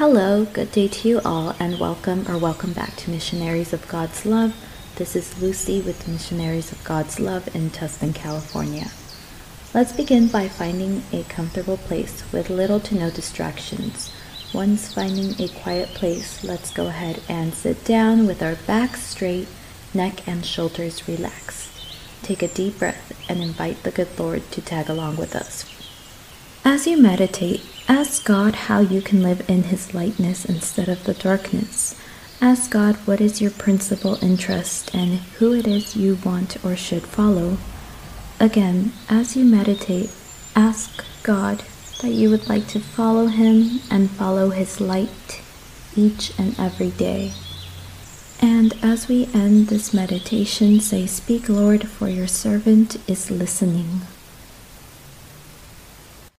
Hello, good day to you all, and welcome or welcome back to Missionaries of God's Love. This is Lucy with Missionaries of God's Love in Tustin, California. Let's begin by finding a comfortable place with little to no distractions. Once finding a quiet place, let's go ahead and sit down with our backs straight, neck and shoulders relaxed. Take a deep breath and invite the good Lord to tag along with us. As you meditate, ask God how you can live in His lightness instead of the darkness. Ask God what is your principal interest and who it is you want or should follow. Again, as you meditate, ask God that you would like to follow Him and follow His light each and every day. And as we end this meditation, say, Speak, Lord, for your servant is listening.